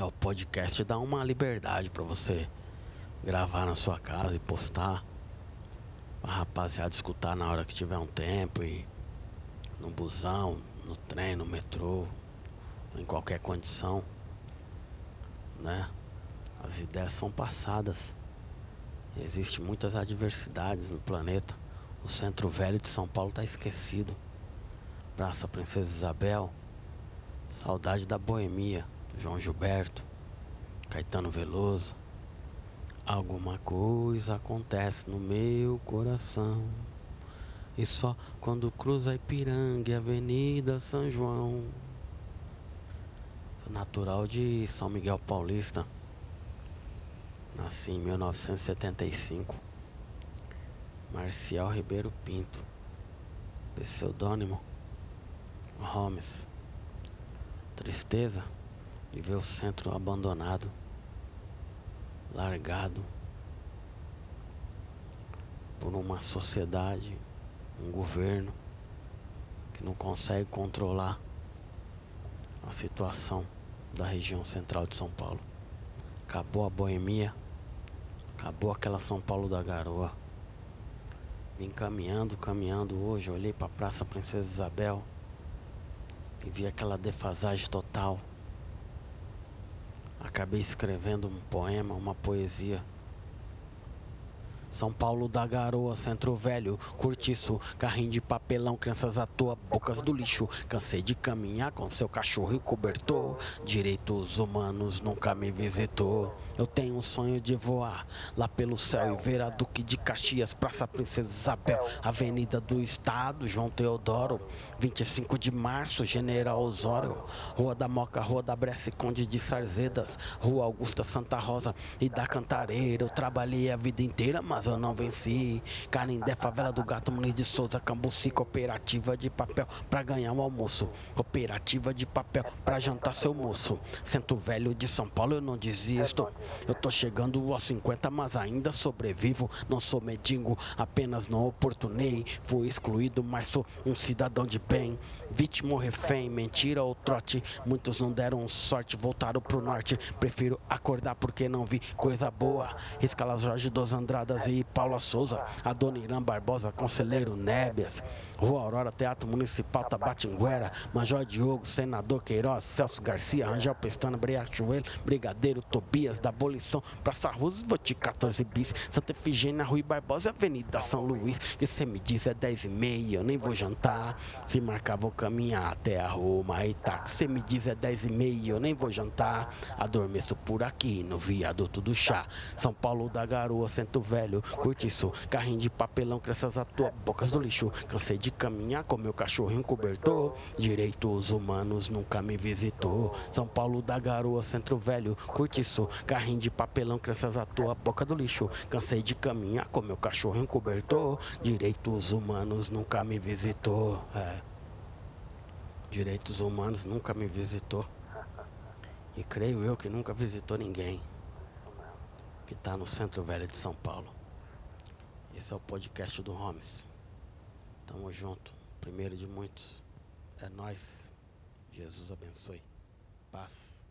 O podcast dá uma liberdade para você gravar na sua casa e postar. Pra rapaziada escutar na hora que tiver um tempo e no busão, no trem, no metrô, em qualquer condição, né? As ideias são passadas. Existem muitas adversidades no planeta. O centro velho de São Paulo está esquecido. Praça Princesa Isabel. Saudade da boemia. João Gilberto. Caetano Veloso. Alguma coisa acontece no meu coração. E só quando cruza Ipiranga e Avenida São João. Sou natural de São Miguel Paulista. Nasci em 1975. Marcial Ribeiro Pinto. Pseudônimo Holmes. Tristeza de ver o centro abandonado, largado por uma sociedade, um governo que não consegue controlar a situação da região central de São Paulo. Acabou a boemia, acabou aquela São Paulo da Garoa. Vim caminhando, caminhando hoje, olhei para a Praça Princesa Isabel e vi aquela defasagem total. Acabei escrevendo um poema, uma poesia são Paulo da Garoa, Centro Velho, Curtiço, carrinho de papelão, crianças à toa, bocas do lixo. Cansei de caminhar com seu cachorro e cobertor. Direitos humanos nunca me visitou. Eu tenho um sonho de voar lá pelo céu e ver a Duque de Caxias, Praça Princesa Isabel, Avenida do Estado, João Teodoro, 25 de março, General Osório, Rua da Moca, Rua da Bresse, Conde de Sarzedas, Rua Augusta Santa Rosa e da Cantareira. Eu trabalhei a vida inteira, mas mas eu não venci. Canindé, favela do Gato, Muniz de Souza, Cambuci, cooperativa de papel pra ganhar um almoço. Cooperativa de papel pra jantar seu moço. Centro Velho de São Paulo, eu não desisto. Eu tô chegando aos 50, mas ainda sobrevivo. Não sou medingo, apenas não oportunei. Fui excluído, mas sou um cidadão de bem. Vítima ou refém, mentira ou trote. Muitos não deram sorte, voltaram pro norte. Prefiro acordar porque não vi coisa boa. Escala Jorge dos Andradas e Paula Souza, Adoniran Barbosa, Conselheiro Nébias, Rua Aurora, Teatro Municipal Tabatinguera, Major Diogo, Senador Queiroz, Celso Garcia, Rangel Pestana, Briachuelo, Brigadeiro Tobias, da Abolição, Praça Roosevelt, 14 bis, Santa Efigênia, Rui Barbosa, Avenida São Luís, que cê me diz é 10 e meia, eu nem vou jantar, se marcar vou caminhar até a Roma e tá, cê me diz é 10 e meia, eu nem vou jantar, adormeço por aqui no viaduto do chá, São Paulo da Garoa, Centro Velho. Carrinho de papelão, crianças à tua bocas do lixo. Cansei de caminhar com meu cachorrinho cobertor. Direitos humanos nunca me visitou. São Paulo da Garoa, Centro Velho, curte isso. Carrinho de papelão, crianças à tua boca do lixo. Cansei de caminhar com meu cachorrinho cobertor. Direitos humanos nunca me visitou. É. Direitos humanos nunca me visitou. E creio eu que nunca visitou ninguém que está no Centro Velho de São Paulo. Esse é o podcast do Holmes. Tamo junto. Primeiro de muitos. É nós. Jesus abençoe. Paz.